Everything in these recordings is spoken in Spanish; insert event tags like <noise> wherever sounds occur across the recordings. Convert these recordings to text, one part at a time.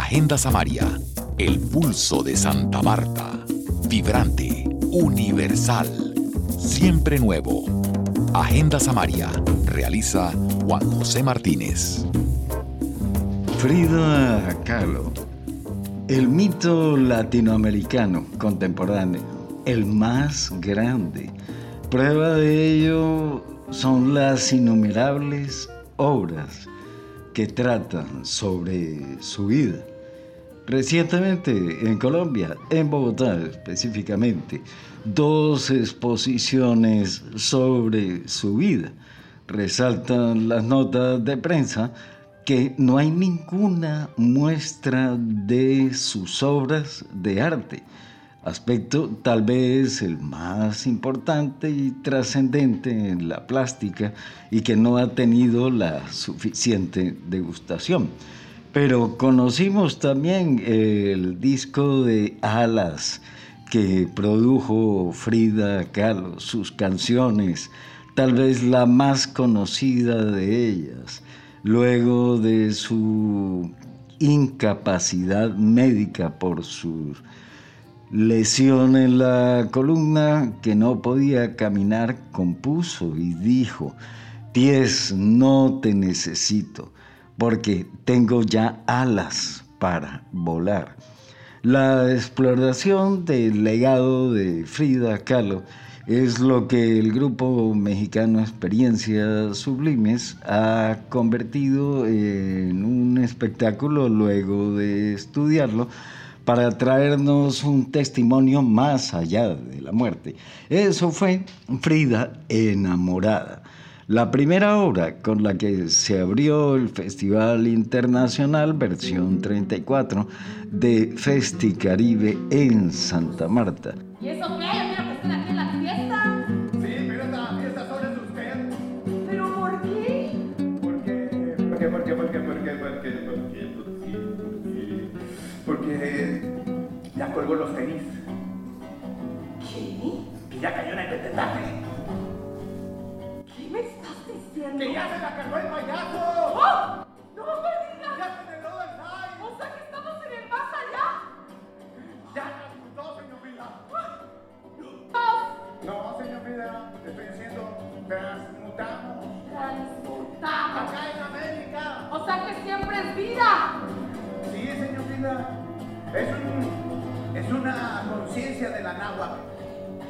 Agenda Samaria, el pulso de Santa Marta. Vibrante, universal, siempre nuevo. Agenda Samaria, realiza Juan José Martínez. Frida Kahlo, el mito latinoamericano contemporáneo, el más grande. Prueba de ello son las innumerables obras que tratan sobre su vida. Recientemente en Colombia, en Bogotá específicamente, dos exposiciones sobre su vida. Resaltan las notas de prensa que no hay ninguna muestra de sus obras de arte aspecto tal vez el más importante y trascendente en la plástica y que no ha tenido la suficiente degustación. Pero conocimos también el disco de Alas que produjo Frida Kahlo, sus canciones, tal vez la más conocida de ellas, luego de su incapacidad médica por sus lesión en la columna que no podía caminar, compuso y dijo, pies, no te necesito, porque tengo ya alas para volar. La exploración del legado de Frida Kahlo es lo que el grupo mexicano Experiencias Sublimes ha convertido en un espectáculo luego de estudiarlo para traernos un testimonio más allá de la muerte. Eso fue Frida enamorada. La primera obra con la que se abrió el Festival Internacional versión 34 de Festi Caribe en Santa Marta. ¿Y eso qué? Mira que están aquí en la fiesta. Sí, pero esta fiesta solo es de usted. ¿Pero por qué? ¿Por qué? ¿Por qué? ¿Por qué? ¿Por qué? ¿Por qué? ¿Por qué? ¿Por qué? ¿Por qué? Porque ya colgó los tenis. ¿Qué? Que ya cayó en el. Que ya se la cargó el payaso. ¡Oh! ¡No me digas! Ya se le dio el time. O sea que estamos en el más allá. Ya transmutó, señor Frida. ¡Nos No, señor Frida. Te estoy diciendo, transmutamos. transmutamos! Acá en América. O sea que siempre es vida. Sí, señor Frida. Es un, es una conciencia de la náhuatl.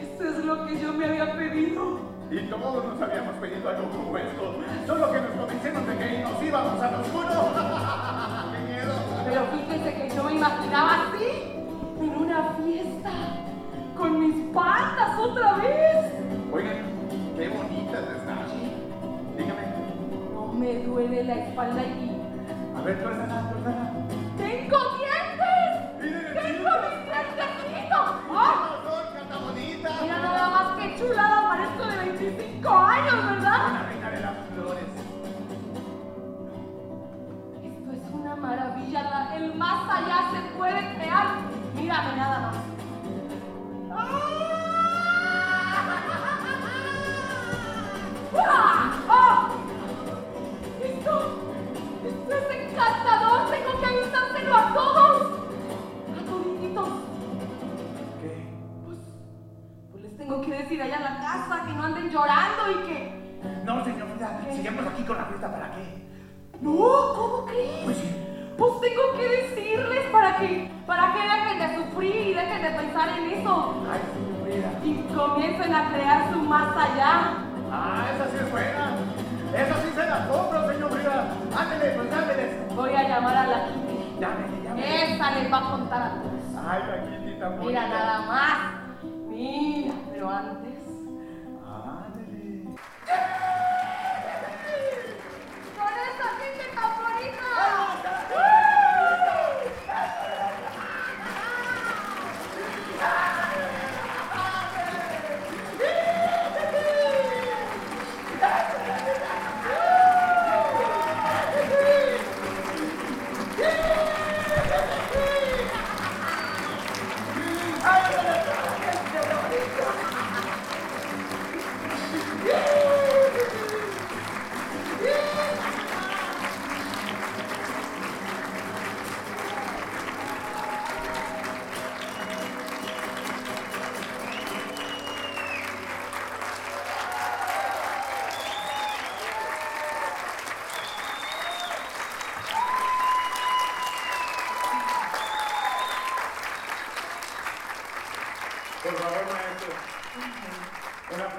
Eso es lo que yo me había pedido. Y todos nos habíamos pedido algo como esto. Solo que nos convencieron de que nos íbamos al oscuro. <laughs> ¡Qué miedo! Pero fíjese que yo me imaginaba así, en una fiesta, con mis patas otra vez. Oigan, qué bonitas están. Dígame. No me duele la espalda y A ver, tuérzala, tuérzala. El más allá se puede crear. Mírame nada más. ¡Ah! ¡Ah! Esto, esto es encantador, tengo que avisárselo a todos. A todititos. ¿Qué? Pues, pues les tengo que decir allá en la casa que no anden llorando y que... No, señor Frida, sigamos aquí con la fiesta, ¿para qué? No, ¿cómo crees? Pues sí. Pues tengo que decirles para que, para que dejen de sufrir y dejen de pensar en eso. Ay, señor Frida. Y comiencen a crear su más allá. Ah, esa sí es buena. Esa sí se la compro, señor Frida. Ándele, pues ándeles. Voy a llamar a la Kitty. Llámele, llámele. Esa les va a contar a todos. Ay, la Kitty tan bonita. Mira nada más. Mira, pero antes.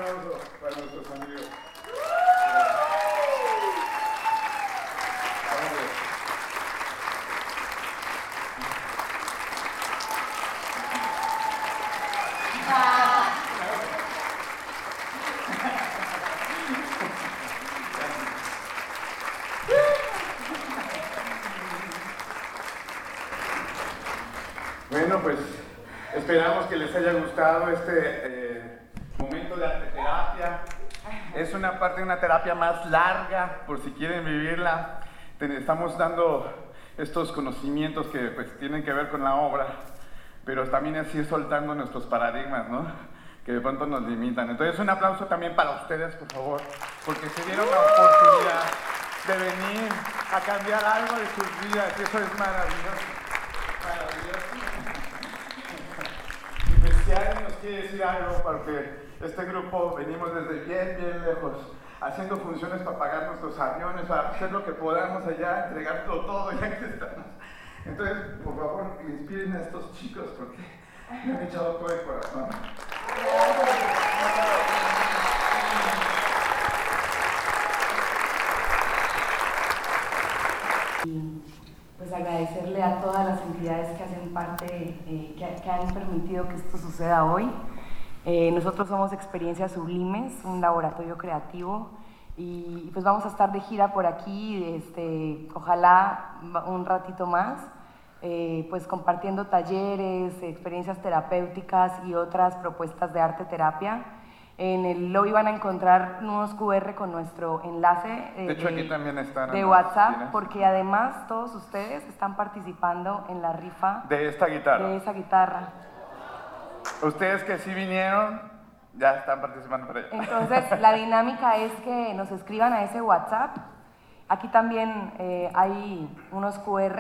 aplauso para nuestros amigos. Bueno, pues esperamos que les haya gustado este de arteterapia. Es una parte de una terapia más larga, por si quieren vivirla. Estamos dando estos conocimientos que pues tienen que ver con la obra, pero también así soltando nuestros paradigmas, ¿no? Que de pronto nos limitan. Entonces un aplauso también para ustedes, por favor, porque se dieron la oportunidad de venir a cambiar algo de sus vidas, eso es maravilloso. Maravilloso. Y pues si alguien nos quiere decir algo, porque este grupo venimos desde bien, bien lejos haciendo funciones para pagar nuestros aviones, para hacer lo que podamos allá, entregarlo todo ya que estamos. Entonces, por favor, inspiren a estos chicos porque me han echado todo el corazón. pues agradecerle a todas las entidades que hacen parte, eh, que, han permitido que esto suceda hoy. Eh, nosotros somos Experiencias Sublimes, un laboratorio creativo y pues vamos a estar de gira por aquí, este, ojalá un ratito más, eh, pues compartiendo talleres, experiencias terapéuticas y otras propuestas de arte terapia. En el lobby van a encontrar unos QR con nuestro enlace eh, de, hecho, aquí también están de WhatsApp, porque además todos ustedes están participando en la rifa de esta guitarra. De esa guitarra. Ustedes que sí vinieron, ya están participando por Entonces, la <laughs> dinámica es que nos escriban a ese WhatsApp. Aquí también eh, hay unos QR.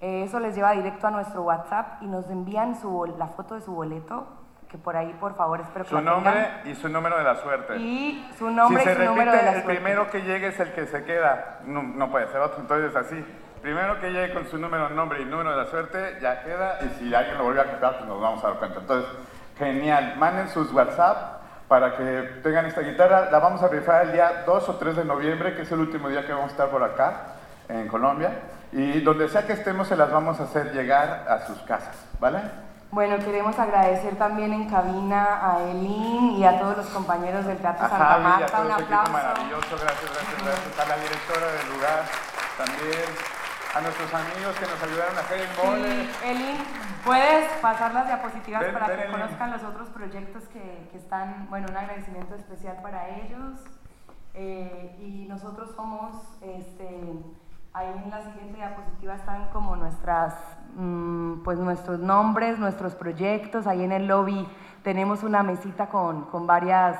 Eh, eso les lleva directo a nuestro WhatsApp y nos envían su, la foto de su boleto, que por ahí, por favor, espero que Su nombre y su número de la suerte. Y su nombre y su número de la el primero que llegue es el que se queda. No, no puede ser otro, entonces así. Primero que llegue con su número, nombre y número de la suerte, ya queda. Y si alguien lo vuelve a quitar, pues nos vamos a dar cuenta. Entonces, Genial. Manden sus WhatsApp para que tengan esta guitarra. La vamos a rifar el día 2 o 3 de noviembre, que es el último día que vamos a estar por acá, en Colombia. Y donde sea que estemos, se las vamos a hacer llegar a sus casas, ¿vale? Bueno, queremos agradecer también en cabina a Elin y a todos los compañeros del Teatro Santa Marta. Un aplauso. Maravilloso, gracias, gracias, gracias. A la directora del lugar a nuestros amigos que nos ayudaron a hacer el mole. Sí, Eli, puedes pasar las diapositivas para que conozcan los otros proyectos que, que, están, bueno, un agradecimiento especial para ellos. Eh, y nosotros somos, este, ahí en la siguiente diapositiva están como nuestras, mm, pues nuestros nombres, nuestros proyectos. Ahí en el lobby tenemos una mesita con, con varias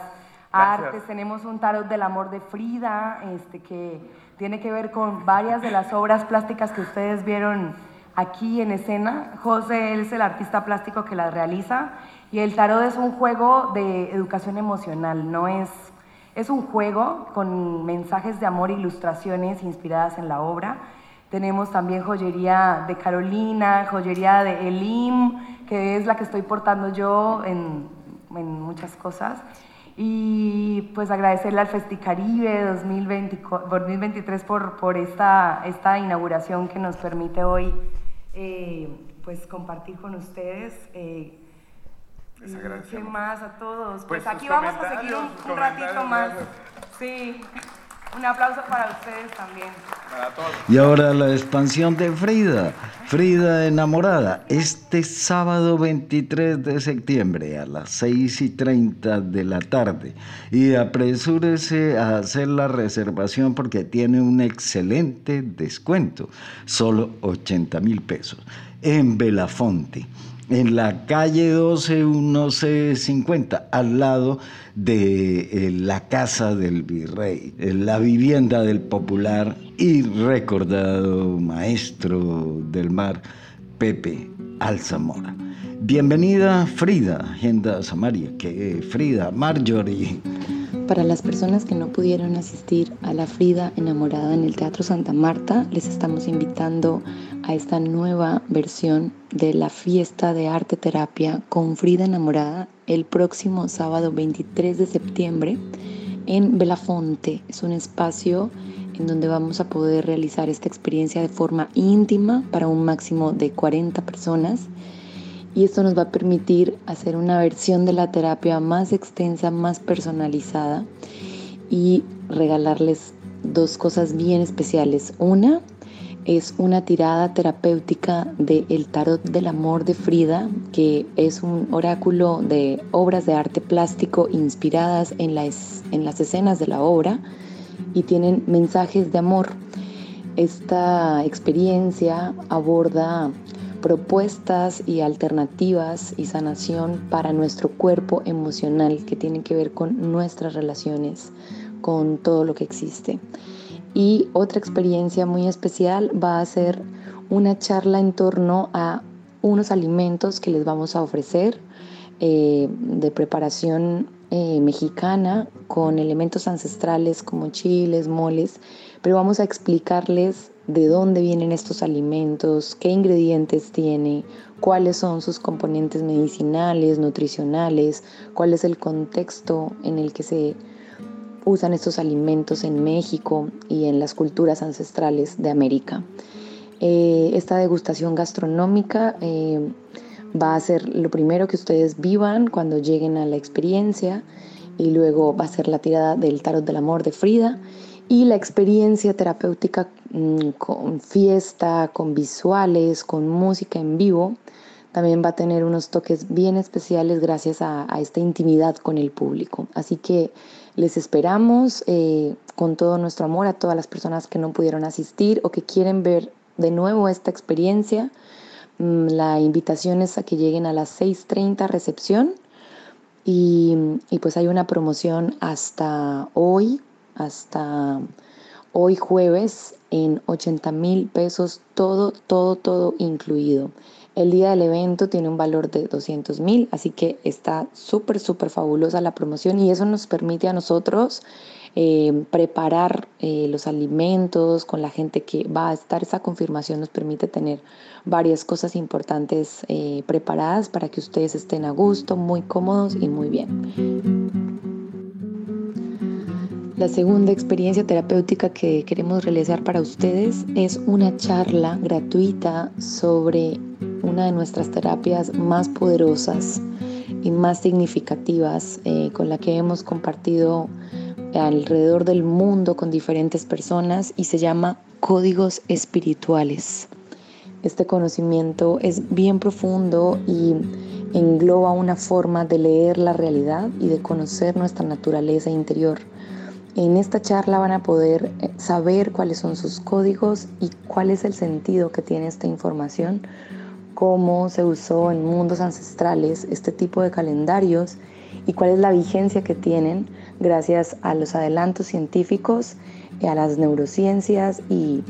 artes, tenemos un tarot del amor de Frida, este, que tiene que ver con varias de las obras plásticas que ustedes vieron aquí en escena. José es el artista plástico que las realiza y el tarot es un juego de educación emocional, no es es un juego con mensajes de amor e ilustraciones inspiradas en la obra. Tenemos también joyería de Carolina, joyería de Elim, que es la que estoy portando yo en, en muchas cosas. Y pues agradecerle al Festicaribe 2023 por, por esta, esta inauguración que nos permite hoy eh, pues compartir con ustedes. Eh, ¿Qué más a todos? Pues, pues aquí vamos a seguir un, ratito más. Sí. <laughs> Un aplauso para ustedes también. Y ahora la expansión de Frida. Frida enamorada. Este sábado 23 de septiembre a las 6 y 30 de la tarde. Y apresúrese a hacer la reservación porque tiene un excelente descuento. Solo 80 mil pesos. En Belafonte en la calle 12 50 al lado de eh, la casa del virrey, la vivienda del popular y recordado maestro del mar, Pepe Alzamora. Bienvenida Frida, Agenda Samaria, que Frida, Marjorie. Para las personas que no pudieron asistir a la Frida enamorada en el Teatro Santa Marta, les estamos invitando a esta nueva versión de la fiesta de arte terapia con Frida enamorada el próximo sábado 23 de septiembre en Belafonte. Es un espacio en donde vamos a poder realizar esta experiencia de forma íntima para un máximo de 40 personas y esto nos va a permitir hacer una versión de la terapia más extensa, más personalizada y regalarles dos cosas bien especiales. Una, es una tirada terapéutica de El Tarot del Amor de Frida, que es un oráculo de obras de arte plástico inspiradas en las, en las escenas de la obra y tienen mensajes de amor. Esta experiencia aborda propuestas y alternativas y sanación para nuestro cuerpo emocional que tienen que ver con nuestras relaciones, con todo lo que existe. Y otra experiencia muy especial va a ser una charla en torno a unos alimentos que les vamos a ofrecer eh, de preparación eh, mexicana con elementos ancestrales como chiles, moles, pero vamos a explicarles de dónde vienen estos alimentos, qué ingredientes tiene, cuáles son sus componentes medicinales, nutricionales, cuál es el contexto en el que se usan estos alimentos en México y en las culturas ancestrales de América. Eh, esta degustación gastronómica eh, va a ser lo primero que ustedes vivan cuando lleguen a la experiencia y luego va a ser la tirada del tarot del amor de Frida y la experiencia terapéutica mm, con fiesta, con visuales, con música en vivo, también va a tener unos toques bien especiales gracias a, esta intimidad con el público. Así que les esperamos eh, con todo nuestro amor a todas las personas que no pudieron asistir o que quieren ver de nuevo esta experiencia. Mm, la invitación es a que lleguen a las 6.30 recepción y, y pues hay una promoción hasta hoy hasta hoy jueves en 80 mil pesos, todo, todo, todo incluido. El día del evento tiene un valor de 200 mil, así que está súper, súper fabulosa la promoción y eso nos permite a nosotros eh, preparar eh, los alimentos con la gente que va a estar. Esa confirmación nos permite tener varias cosas importantes eh, preparadas para que ustedes estén a gusto, muy cómodos y muy bien. La segunda experiencia terapéutica que queremos realizar para ustedes es una charla gratuita sobre una de nuestras terapias más poderosas y más significativas eh, con la que hemos compartido alrededor del mundo con diferentes personas y se llama códigos espirituales. Este conocimiento es bien profundo y engloba una forma de leer la realidad y de conocer nuestra naturaleza interior en esta charla van a poder eh, saber cuáles son sus códigos y cuál es el sentido que tiene esta información, cómo se usó en mundos ancestrales este tipo de calendarios y cuál es la vigencia que tienen gracias a los adelantos científicos, a las neurociencias y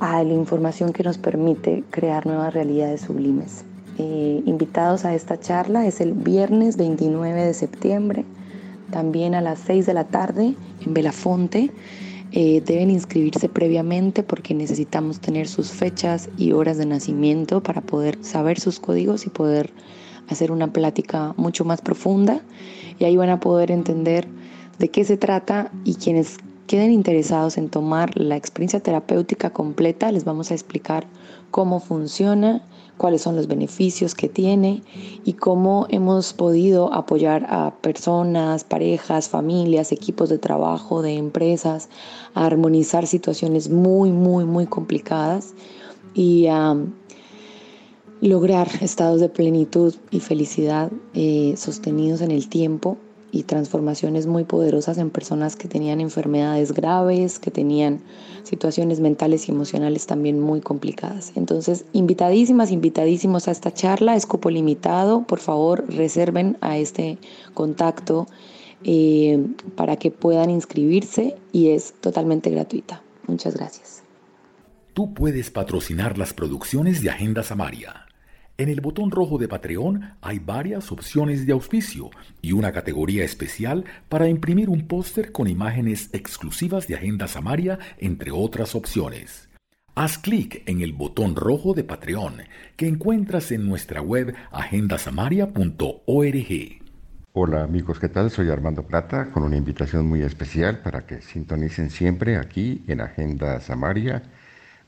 a la información que nos permite crear nuevas realidades sublimes. Eh, invitados a esta charla es el viernes 29 de septiembre también a las 6 de la tarde en Belafonte. Eh, deben inscribirse previamente porque necesitamos tener sus fechas y horas de nacimiento para poder saber sus códigos y poder hacer una plática mucho más profunda. Y ahí van a poder entender de qué se trata y quienes queden interesados en tomar la experiencia terapéutica completa, les vamos a explicar cómo funciona cuáles son los beneficios que tiene y cómo hemos podido apoyar a personas, parejas, familias, equipos de trabajo, de empresas, a armonizar situaciones muy, muy, muy complicadas y a lograr estados de plenitud y felicidad eh, sostenidos en el tiempo y transformaciones muy poderosas en personas que tenían enfermedades graves, que tenían situaciones mentales y emocionales también muy complicadas. Entonces, invitadísimas, invitadísimos a esta charla, es cupo limitado, por favor reserven a este contacto eh, para que puedan inscribirse y es totalmente gratuita. Muchas gracias. Tú puedes patrocinar las producciones de Agenda Samaria en el botón rojo de Patreon hay varias opciones de auspicio y una categoría especial para imprimir un póster con imágenes exclusivas de Agenda Samaria, entre otras opciones. Haz clic en el botón rojo de Patreon que encuentras en nuestra web agendasamaria.org. Hola amigos, ¿qué tal? Soy Armando Plata con una invitación muy especial para que sintonicen siempre aquí en Agenda Samaria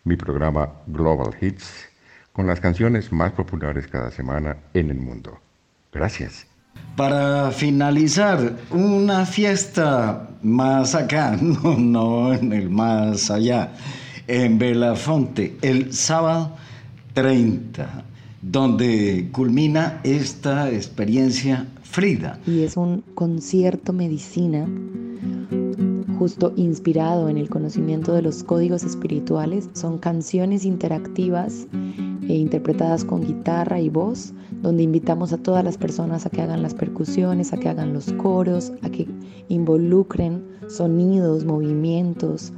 mi programa Global Hits con las canciones más populares cada semana en el mundo. Gracias. Para finalizar, una fiesta más acá, <laughs> no, en el más allá. en Belafonte el sábado 30, donde culmina esta experiencia Frida. Y es un concierto medicina justo inspirado en el conocimiento de los códigos espirituales. Son canciones interactivas e interpretadas con guitarra y voz, donde invitamos a todas las personas a que hagan las percusiones, a que hagan los coros, a que involucren sonidos, movimientos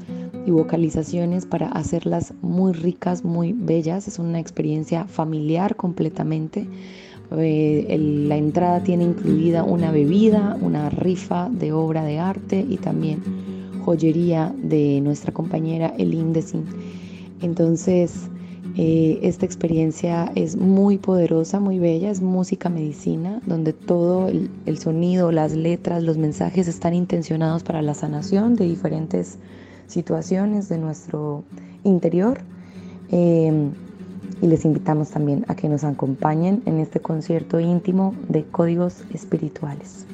y vocalizaciones para hacerlas muy ricas, muy bellas. Es una experiencia familiar completamente. Eh, la entrada tiene incluida una bebida, una rifa de obra de arte y también joyería de nuestra compañera Elindesin. Entonces, eh, esta experiencia es muy poderosa, muy bella, es música medicina, donde todo el, sonido, las letras, los mensajes están intencionados para la sanación de diferentes situaciones de nuestro interior. Eh, y les invitamos también a que nos acompañen en este concierto íntimo de códigos espirituales.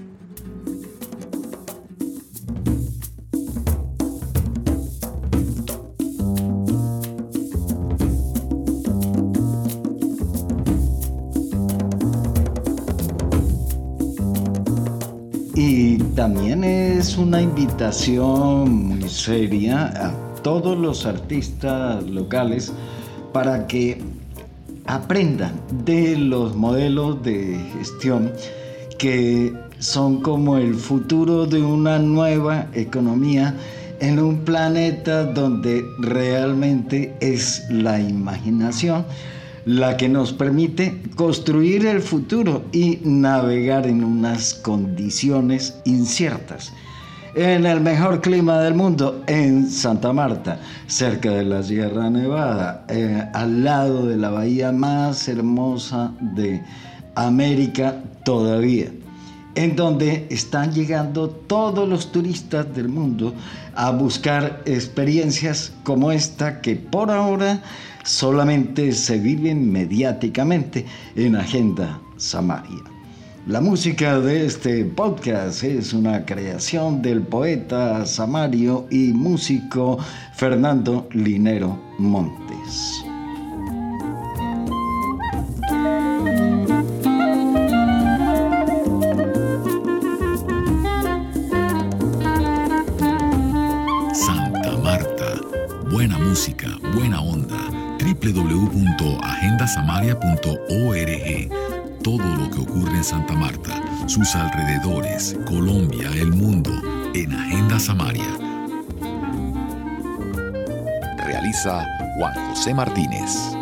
También es una invitación muy seria a todos los artistas locales para que aprendan de los modelos de gestión que son como el futuro de una nueva economía en un planeta donde realmente es la imaginación la que nos permite construir el futuro y navegar en unas condiciones inciertas. En el mejor clima del mundo, en Santa Marta, cerca de la Sierra Nevada, eh, al lado de la bahía más hermosa de América todavía, en donde están llegando todos los turistas del mundo a buscar experiencias como esta que por ahora solamente se viven mediáticamente en Agenda Samaria. La música de este podcast es una creación del poeta samario y músico Fernando Linero Montes. www.agendasamaria.org. Todo lo que ocurre en Santa Marta, sus alrededores, Colombia, el mundo, en Agenda Samaria. Realiza Juan José Martínez.